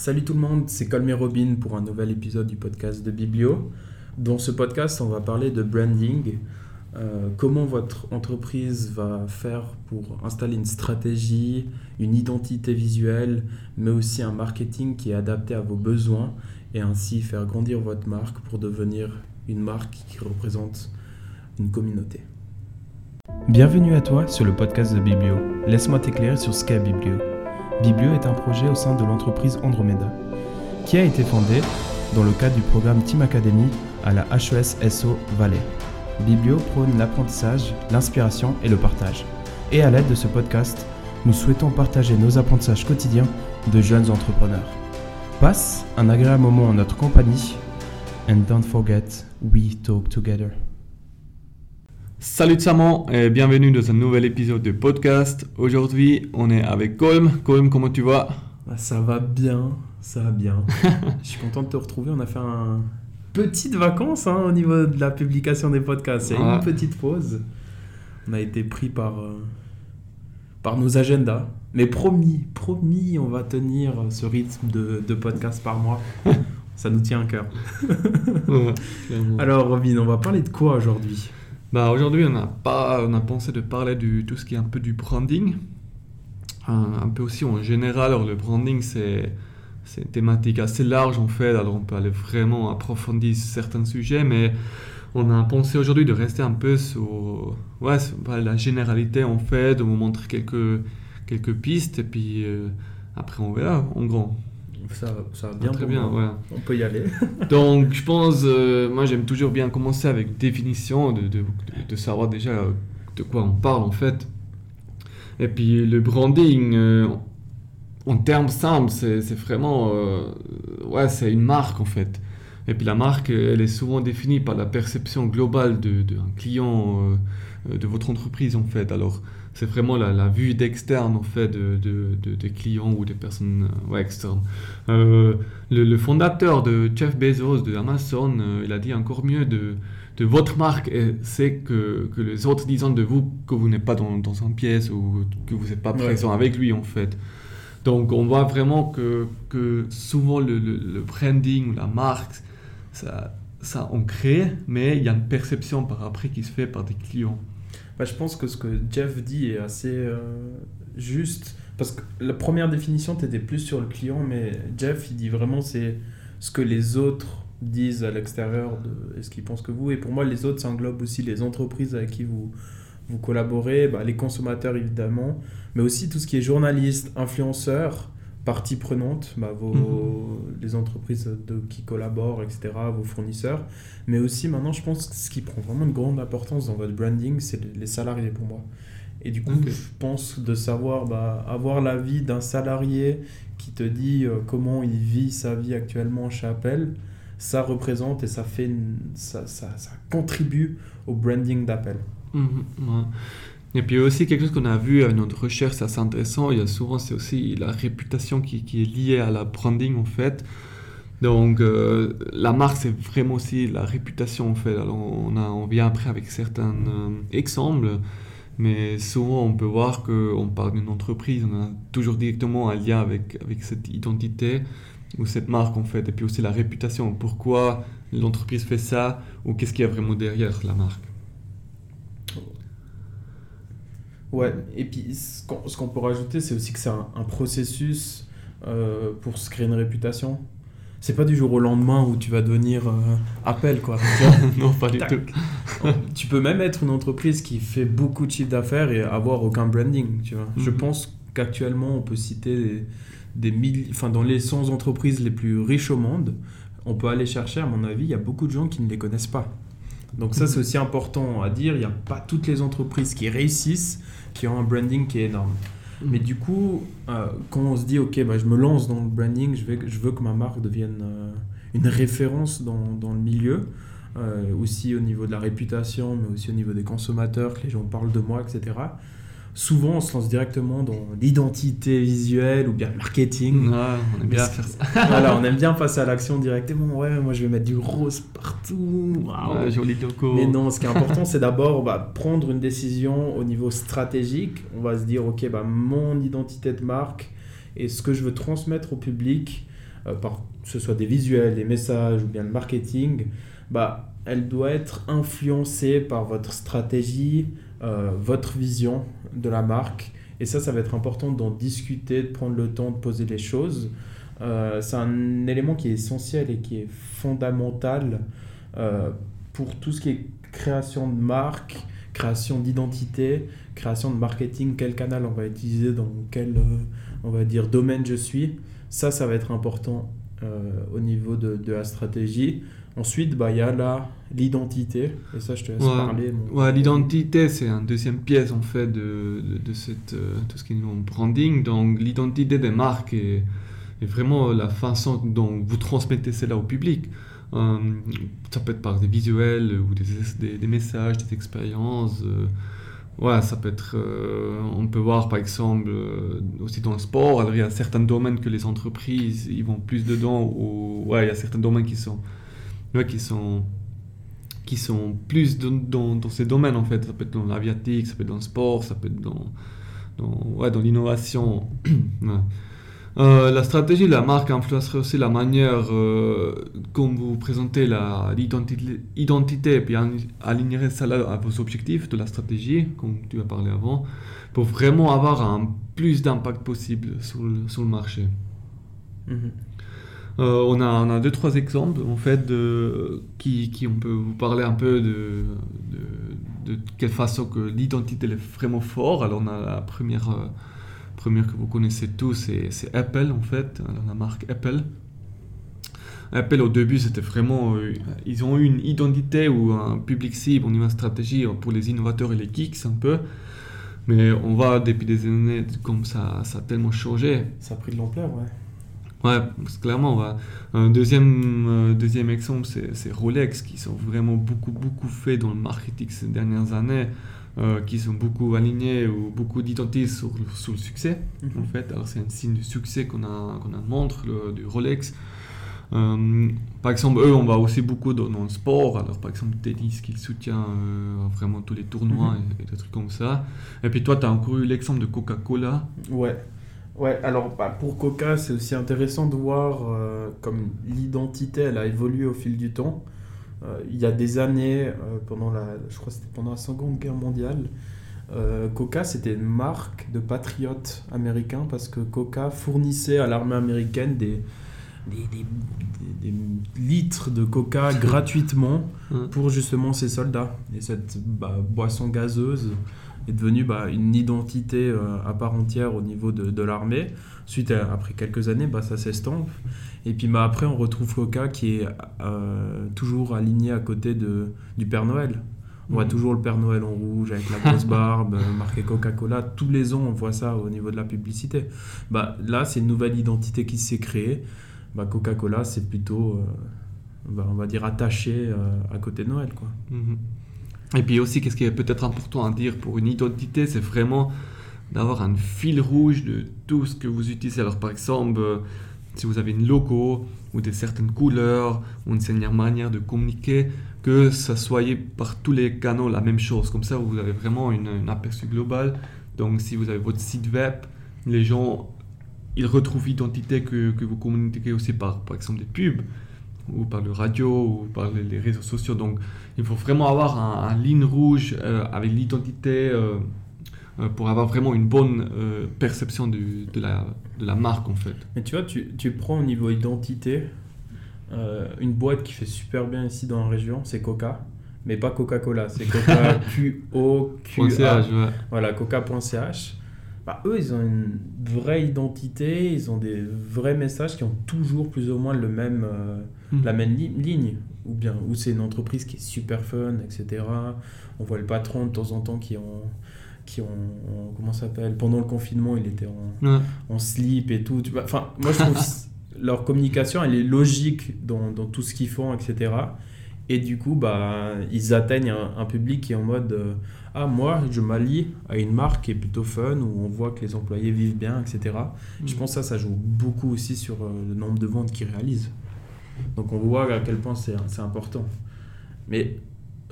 Salut tout le monde, c'est Colmé Robin pour un nouvel épisode du podcast de Biblio. Dans ce podcast, on va parler de branding, euh, comment votre entreprise va faire pour installer une stratégie, une identité visuelle, mais aussi un marketing qui est adapté à vos besoins et ainsi faire grandir votre marque pour devenir une marque qui représente une communauté. Bienvenue à toi sur le podcast de Biblio. Laisse-moi t'éclairer sur ce qu'est Biblio. Biblio est un projet au sein de l'entreprise Andromeda, qui a été fondé dans le cadre du programme Team Academy à la HES SO Valais. Biblio prône l'apprentissage, l'inspiration et le partage. Et à l'aide de ce podcast, nous souhaitons partager nos apprentissages quotidiens de jeunes entrepreneurs. Passe un agréable moment en notre compagnie and don't forget, we talk together. Salut Saman et bienvenue dans un nouvel épisode de podcast. Aujourd'hui, on est avec Colm. Colm, comment tu vas? Ah, Ça va bien, ça va bien. Je suis content de te retrouver. On a fait un petite vacances hein, au niveau de la publication des podcasts. Il y a eu Ouais. une petite pause. On a été pris par, euh, par nos agendas. Mais promis, promis, on va tenir ce rythme de, de podcast par mois. Ça nous tient à cœur. Alors Robin, on va parler de quoi aujourd'hui? Bah, aujourd'hui, on a, pas, on a pensé de parler de tout ce qui est un peu du branding. Un, un peu aussi en général. Alors, le branding, c'est une thématique assez large en fait. Alors, on peut aller vraiment approfondir certains sujets, mais on a pensé aujourd'hui de rester un peu sur, ouais, bah, la généralité en fait, de vous montrer quelques, quelques pistes et puis euh, après on verra en gros. Ça, ça va bien Très bien, ouais. On peut y aller. Donc, je pense, euh, moi j'aime toujours bien commencer avec définition, de, de, de savoir déjà de quoi on parle en fait. Et puis le branding, euh, en termes simples, c'est vraiment, euh, ouais, c'est une marque en fait. Et puis la marque, elle est souvent définie par la perception globale d'un de, d'un client, euh, de votre entreprise en fait. Alors, c'est vraiment la, la vue d'externe en fait de, de, de- des clients ou des personnes euh, ouais, externes. Euh, le, le fondateur de Jeff Bezos de Amazon, euh, il a dit encore mieux de, de votre marque, c'est que, que les autres disent de vous que vous n'êtes pas dans, dans une pièce ou que vous n'êtes pas Ouais. présent avec lui en fait. Donc on voit vraiment que, que souvent le, le- le branding ou la marque, ça, ça on crée, mais il y a une perception par après qui se fait par des clients. Bah, je pense que ce que Jeff dit est assez euh, juste. Parce que la première définition, tu étais plus sur le client, mais Jeff, il dit vraiment c'est ce que les autres disent à l'extérieur de et ce qu'ils pensent que vous. Et pour moi, les autres, ça englobe aussi les entreprises avec qui vous, vous collaborez, bah, les consommateurs évidemment, mais aussi tout ce qui est journaliste, influenceur, partie prenante, bah, vos, les entreprises de, qui collaborent, etc., vos fournisseurs. Mais aussi maintenant, je pense que ce qui prend vraiment une grande importance dans votre branding, c'est les- salariés pour moi. Et du coup, je pense de savoir bah, avoir l'avis d'un salarié qui te dit euh, comment il vit sa vie actuellement chez Apple, ça représente et ça, fait une- ça, ça, ça contribue au branding d'Apple. Mhm, ouais. Et puis aussi quelque chose qu'on a vu avec notre recherche, c'est assez intéressant, il y a souvent c'est aussi la réputation qui, est liée à la branding en fait. Donc euh, la marque c'est vraiment aussi la réputation en fait. Alors on vient après avec certains euh, exemples, mais souvent on peut voir qu'on parle d'une entreprise, on a toujours directement un lien avec, avec cette identité ou cette marque en fait. Et puis aussi la réputation, pourquoi l'entreprise fait ça ou qu'est-ce qu'il y a vraiment derrière la marque? Ouais, et puis ce qu'on peut rajouter, c'est aussi que c'est un, un processus euh, pour se créer une réputation. C'est pas du jour au lendemain où tu vas devenir euh, Apple, quoi. Non, pas du Tac. tout. tu peux même être une entreprise qui fait beaucoup de chiffre d'affaires et avoir aucun branding, tu vois. Je Mhm. pense qu'actuellement, on peut citer des, des enfin, dans les 100 entreprises les plus riches au monde, on peut aller chercher, à mon avis, il y a beaucoup de gens qui ne les connaissent pas. Donc ça, c'est aussi important à dire. Il n'y a pas toutes les entreprises qui réussissent, qui ont un branding qui est énorme. Mais du coup, euh, quand on se dit, ok, bah, je me lance dans le branding, je, vais, je veux que ma marque devienne euh, une référence dans, dans le milieu, euh, aussi au niveau de la réputation, mais aussi au niveau des consommateurs, que les gens parlent de moi, etc. Souvent, on se lance directement dans l'identité visuelle ou bien le marketing. Ouais, on aime bien faire ça. voilà, on aime bien passer à l'action directement. Ouais, moi je vais mettre du rose partout. Waouh. Ouais, joli logo. Mais non, ce qui est important, c'est d'abord bah, prendre une décision au niveau stratégique. On va se dire, ok, bah, mon identité de marque et ce que je veux transmettre au public, euh, par, que ce soit des visuels, des messages ou bien le marketing, bah, elle doit être influencée par votre stratégie, euh, votre vision de la marque. Et ça, ça va être important d'en discuter, de prendre le temps de poser les choses. Euh, c'est un élément qui est essentiel et qui est fondamental euh, pour tout ce qui est création de marque, création d'identité, création de marketing, quel canal on va utiliser, dans quel on va dire domaine je suis. Ça, ça va être important au niveau de, de la stratégie. Ensuite, bah, il y a l'identité. Et ça, je te laisse parler. Ouais, l'identité, c'est une deuxième pièce, en fait, de, de, cette, euh, tout ce qui est branding. Donc, l'identité des marques est, est, vraiment la façon dont vous transmettez cela au public. Euh, ça peut être par des visuels ou des, des, messages, des expériences. Euh, ouais, ça peut être. on peut voir par exemple aussi dans le sport, il y a certains domaines que les entreprises ils vont plus dedans, ou il y a certains domaines qui sont plus dans, dans, ces domaines en fait. Ça peut être dans l'aviatique, ça peut être dans le sport, ça peut être dans l'innovation. Euh, la stratégie de la marque influencerait aussi la manière euh, comme vous présentez l'identité et puis alignerait ça à vos objectifs de la stratégie, comme tu as parlé avant, pour vraiment avoir un plus d'impact possible sur le, sur le marché. Mm-hmm. Euh, on, a, on a deux, trois exemples en fait de, qui, qui on peut vous parler un peu de, de, de quelle façon que l'identité est vraiment forte. Alors on a la première, euh, première que vous connaissez tous, c'est Apple en fait, la marque Apple. Apple au début c'était vraiment, euh, ils ont eu une identité ou un public cible, une stratégie pour les innovateurs et les geeks un peu. Mais on voit depuis des années comme ça, ça a tellement changé. Ça a pris de l'ampleur, ouais. Ouais, clairement. Un deuxième, euh, deuxième exemple, c'est Rolex, qui sont vraiment beaucoup, beaucoup fait dans le marketing ces dernières années, euh, qui sont beaucoup alignés ou beaucoup d'identité sur, sur, le succès, mhm. en fait. Alors, c'est un signe de succès qu'on a, qu'on a montre, le, du Rolex. Euh, par exemple, eux, on va aussi beaucoup dans, le sport. Alors, par exemple, tennis qui soutient vraiment tous les tournois mhm. et, et, des trucs comme ça. Et puis, toi, tu as encore eu l'exemple de Coca-Cola. Ouais. Ouais, alors bah, pour Coca, c'est aussi intéressant de voir euh, comme l'identité, elle a évolué au fil du temps. Euh, il y a des années, euh, pendant la, je crois c'était pendant la Seconde Guerre mondiale, Coca c'était une marque de patriotes américains parce que Coca fournissait à l'armée américaine des, des, des, litres de Coca gratuitement pour justement ses soldats. Et cette bah, boisson gazeuse est devenue bah, une identité euh, à part entière au niveau de, de l'armée. Suite après quelques années, bah, ça s'estompe. Et puis bah, après, on retrouve Coca qui est euh, toujours aligné à côté de, du Père Noël. On voit mmh. toujours le Père Noël en rouge avec la grosse barbe, euh, marqué Coca-Cola. Tous les ans, on voit ça au niveau de la publicité. Bah, là, c'est une nouvelle identité qui s'est créée. Bah, Coca-Cola, c'est plutôt, bah, on va dire, attaché à côté de Noël. Quoi. Mmh. Et puis aussi, qu'est-ce qui est peut-être important à dire pour une identité, c'est vraiment d'avoir un fil rouge de tout ce que vous utilisez. Alors par exemple, euh, si vous avez une logo ou des certaines couleurs ou une certaine manière de communiquer, que ça soit par tous les canaux la même chose. Comme ça, vous avez vraiment une, un aperçu global. Donc si vous avez votre site web, les gens, ils retrouvent l'identité que, que vous communiquez aussi par, par exemple, des pubs ou par le radio ou par les, réseaux sociaux. Donc il faut vraiment avoir un, ligne rouge euh, avec l'identité euh, euh, pour avoir vraiment une bonne perception de, la, de la marque en fait. Mais tu vois, tu, tu prends au niveau identité une boîte qui fait super bien ici dans la région, c'est Coca. Mais pas Coca-Cola, c'est Coca Q-O-Q-A. Voilà, Coca.ch. Bah, eux, ils ont une vraie identité, ils ont des vrais messages qui ont toujours plus ou moins le même, euh, hmm. la même ligne. Ou bien, ou c'est une entreprise qui est super fun, etc. On voit le patron de temps en temps qui ont, qui ont, comment s'appelle Pendant le confinement, il était en, en slip et tout. Enfin, moi, je trouve leur communication, elle est logique dans, dans tout ce qu'ils font, etc. Et du coup, bah, ils atteignent un, public qui est en mode euh, Ah, moi, je m'allie à une marque qui est plutôt fun, où on voit que les employés vivent bien, etc. Je mm. pense que ça, ça joue beaucoup aussi sur euh, le nombre de ventes qu'ils réalisent. Donc on voit à quel point c'est important. Mais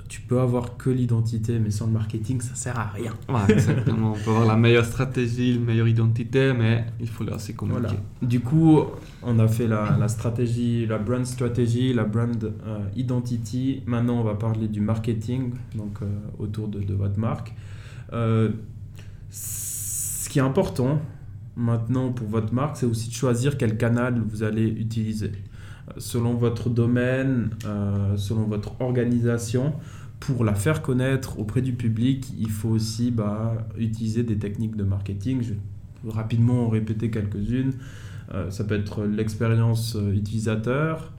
tu peux avoir que l'identité, mais sans le marketing, ça sert à rien. Ouais, exactement. On peut avoir la meilleure stratégie, la meilleure identité, mais il faut la aussi communiquer. Voilà. Du coup, on a fait la, la stratégie, la brand strategy, la brand euh, identity. Maintenant, on va parler du marketing, donc euh, autour de, de, votre marque. Euh, ce qui est important maintenant pour votre marque, c'est aussi de choisir quel canal vous allez utiliser. Selon votre domaine, euh, selon votre organisation, pour la faire connaître auprès du public, il faut aussi bah, utiliser des techniques de marketing. Je vais rapidement en répéter quelques-unes. Euh, ça peut être l'expérience euh, utilisateur,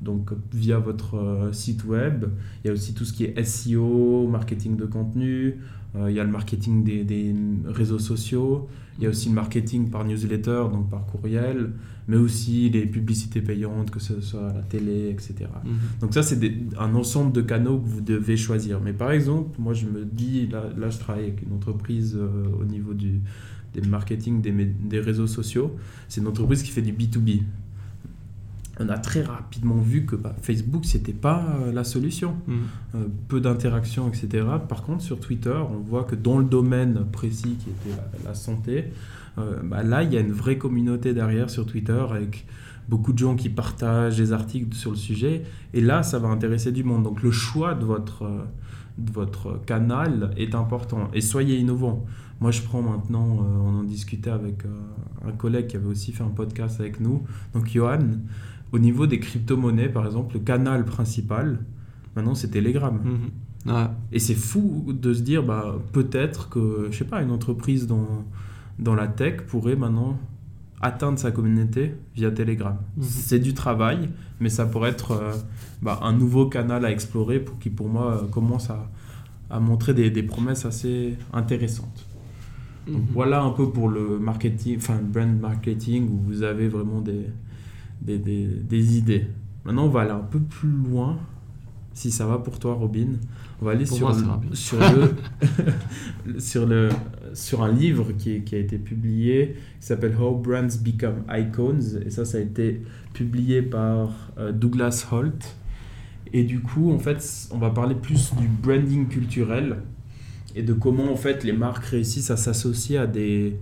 donc via votre euh, site web. Il y a aussi tout ce qui est SEO, marketing de contenu. Euh, il y a le marketing des, des, réseaux sociaux. Il y a aussi le marketing par newsletter, donc par courriel, mais aussi les publicités payantes, que ce soit à la télé, etc. Mm -hmm. Donc ça, c'est un ensemble de canaux que vous devez choisir. Mais par exemple, moi, je me dis, là, là je travaille avec une entreprise euh, au niveau du, des marketing des, des réseaux sociaux. C'est une entreprise qui fait du B2B on a très rapidement vu que bah, Facebook, c'était pas euh, la solution. Mmh. Euh, peu d'interactions, etc. Par contre, sur Twitter, on voit que dans le domaine précis qui était la, la santé, euh, bah, là, il y a une vraie communauté derrière sur Twitter avec beaucoup de gens qui partagent des articles sur le sujet. Et là, ça va intéresser du monde. Donc, le choix de votre, de votre canal est important. Et soyez innovant. Moi, je prends maintenant, on en discutait avec un collègue qui avait aussi fait un podcast avec nous, donc Johan. Au niveau des crypto-monnaies, par exemple, le canal principal, maintenant, c'est Telegram. Ouais. Et c'est fou de se dire, bah, peut-être que, je sais pas, une entreprise dans, dans la tech pourrait maintenant atteindre sa communauté via Telegram. Mmh. C'est du travail, mais ça pourrait être euh, bah, un nouveau canal à explorer pour qui, pour moi, euh, commence à, à montrer des, des, promesses assez intéressantes. Donc, mmh. voilà un peu pour le marketing, enfin, brand marketing, où vous avez vraiment des, des, des, des, idées. Maintenant, on va aller un peu plus loin, si ça va pour toi, Robin. On va aller pour sur, moi, le, sur, le, sur, le, sur un livre qui, qui a été publié, qui s'appelle How Brands Become Icons. Et ça, ça a été publié par euh, Douglas Holt. Et du coup, en fait, on va parler plus du branding culturel et de comment, en fait, les marques réussissent à s'associer à des,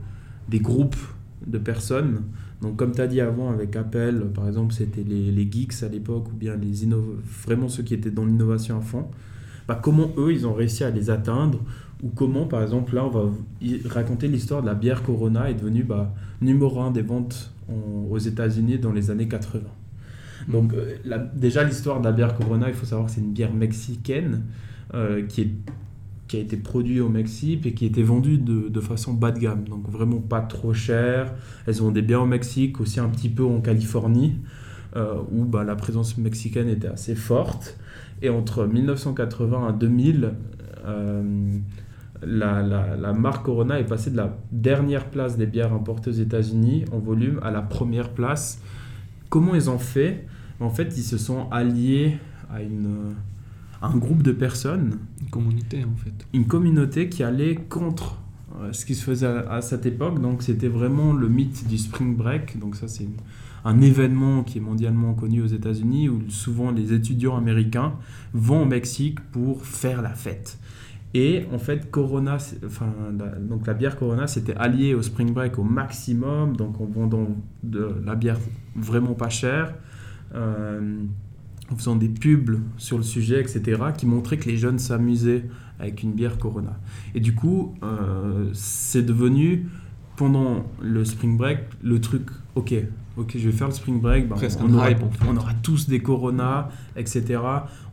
des groupes de personnes donc, comme tu as dit avant avec Apple, par exemple, c'était les, geeks à l'époque, ou bien les vraiment ceux qui étaient dans l'innovation à fond. Bah, comment eux, ils ont réussi à les atteindre? Ou comment, par exemple, là, on va raconter l'histoire de la bière Corona est devenue bah, numéro un des ventes en, aux États-Unis dans les années 80. Donc, euh, déjà, l'histoire de la bière Corona, il faut savoir que c'est une bière mexicaine euh, qui est qui a été produit au Mexique et qui était vendu de, de, façon bas de gamme, donc vraiment pas trop cher. Elles vendaient bien au Mexique, aussi un petit peu en Californie, euh, où bah, la présence mexicaine était assez forte. Et entre 1980 et 2000, euh, la, la, la, marque Corona est passée de la dernière place des bières importées aux États-Unis en volume à la première place. Comment ils ont fait? En fait, ils se sont alliés à une un groupe de personnes. Une communauté en fait. Une communauté qui allait contre euh, ce qui se faisait à, cette époque. Donc c'était vraiment le mythe du Spring Break. Donc ça c'est un événement qui est mondialement connu aux États-Unis où souvent les étudiants américains vont au Mexique pour faire la fête. Et en fait, Corona, enfin, la, donc la bière Corona s'était alliée au Spring Break au maximum, donc en vendant de la bière vraiment pas chère. Euh, en faisant des pubs sur le sujet, etc., qui montraient que les jeunes s'amusaient avec une bière Corona. Et du coup, euh, c'est devenu, pendant le spring break, le truc, ok, ok, je vais faire le spring break, bah, on, aura, hype, en fait. on, aura, tous des Corona, etc.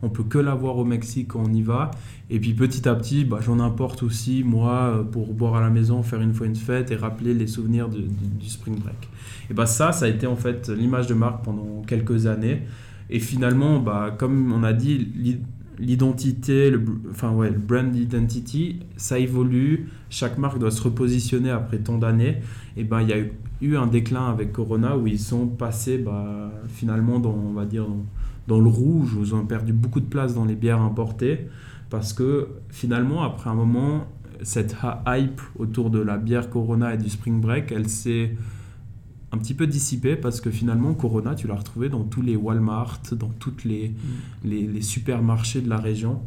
On peut que l'avoir au Mexique quand on y va. Et puis petit à petit, bah, j'en importe aussi, moi, pour boire à la maison, faire une fois une fête et rappeler les souvenirs de, du spring break. Et bah ça, ça a été en fait l'image de marque pendant quelques années. Et finalement, bah, comme on a dit, l'identité, le, enfin ouais, le brand identity, ça évolue. Chaque marque doit se repositionner après tant d'années. Et ben, il y a eu un déclin avec Corona où ils sont passés bah, finalement dans, on va dire, dans, dans le rouge, où ils ont perdu beaucoup de place dans les bières importées. Parce que finalement, après un moment, cette hype autour de la bière Corona et du Spring Break, elle s'est un petit peu dissipé parce que finalement, Corona, tu l'as retrouvé dans tous les Walmart, dans tous les, Mm. les, les supermarchés de la région.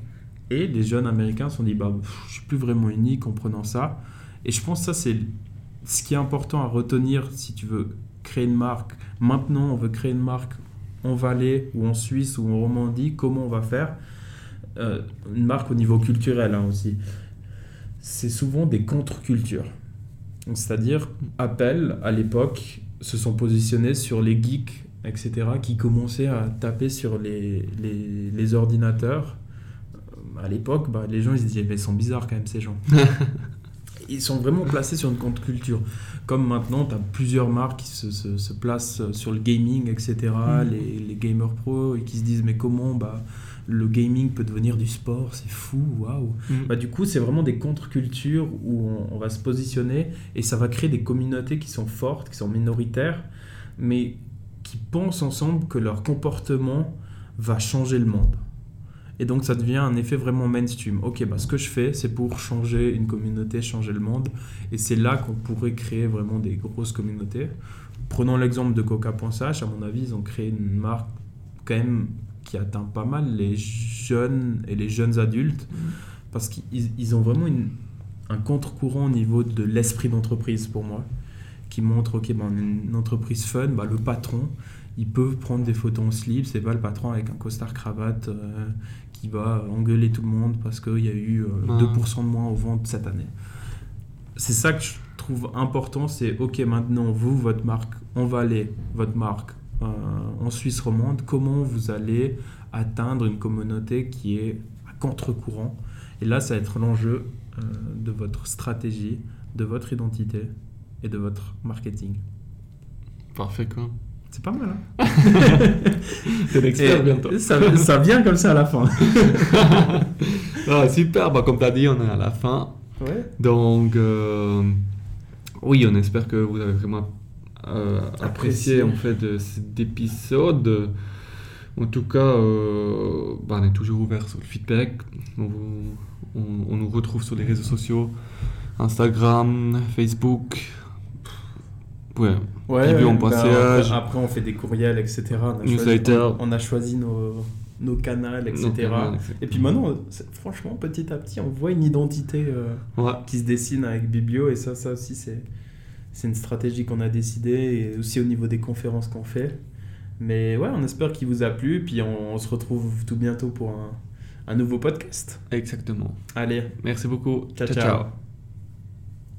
Et les jeunes américains se sont dit, bah, pff, je suis plus vraiment unique en prenant ça. Et je pense que ça, c'est ce qui est important à retenir si tu veux créer une marque. Maintenant, on veut créer une marque en Valais ou en Suisse ou en Romandie. Comment on va faire? Euh, Une marque au niveau culturel hein, aussi. C'est souvent des contre-cultures. C'est-à-dire, Apple, à l'époque, se sont positionnés sur les geeks, etc., qui commençaient à taper sur les, les, les ordinateurs. Euh, À l'époque, bah, les gens ils se disaient, mais ils sont bizarres quand même ces gens. ils sont vraiment placés sur une contre-culture. Comme maintenant, tu as plusieurs marques qui se, se, se placent sur le gaming, etc., Mhm. les, les gamers pro, et qui se disent, mais comment bah, le gaming peut devenir du sport, c'est fou, waouh. Mm. Bah, du coup, c'est vraiment des contre-cultures où on, on va se positionner et ça va créer des communautés qui sont fortes, qui sont minoritaires, mais qui pensent ensemble que leur comportement va changer le monde. Et donc, ça devient un effet vraiment mainstream. Ok, bah, ce que je fais, c'est pour changer une communauté, changer le monde. Et c'est là qu'on pourrait créer vraiment des grosses communautés. Prenons l'exemple de Coca.ch, à mon avis, ils ont créé une marque quand même qui atteint pas mal les jeunes et les jeunes adultes parce qu'ils ils ont vraiment une- un contre-courant au niveau de l'esprit d'entreprise pour moi qui montre ok ben, une entreprise fun bah, le patron il peut prendre des photos en slip c'est pas le patron avec un costard cravate euh, qui va engueuler tout le monde parce qu'il y a eu euh, Ah. 2% de moins aux ventes cette année c'est ça que je trouve important c'est ok maintenant vous votre marque en Valais votre marque euh, en Suisse romande comment vous allez atteindre une communauté qui est à contre-courant et là, ça va être l'enjeu euh, de votre stratégie, de votre identité et de votre marketing. Parfait, quoi. C'est pas mal, hein T'es l'expert bientôt. ça, ça vient comme ça à la fin. Ah, super, bah, comme tu as dit, on est à la fin. Ouais. Donc, euh, oui, on espère que vous avez vraiment apprécié Apprécié. en fait cet épisode. En tout cas, euh, bah, on est toujours ouvert sur le feedback. On, on- on nous retrouve sur les réseaux sociaux Instagram, Facebook. Ouais, Ouais, en passage. après, on fait des courriels, etc. On a, choisi, on, on a choisi nos, nos canaux, etc. Et puis maintenant, franchement, petit à petit, on voit une identité euh, Ouais. qui se dessine avec Biblio. Et ça, ça aussi, c'est, c'est une stratégie qu'on a décidée. Et aussi au niveau des conférences qu'on fait. Mais ouais, on espère qu'il vous a plu. Puis on, on se retrouve tout bientôt pour un, un nouveau podcast. Exactement. Allez, Merci beaucoup. ciao. ciao.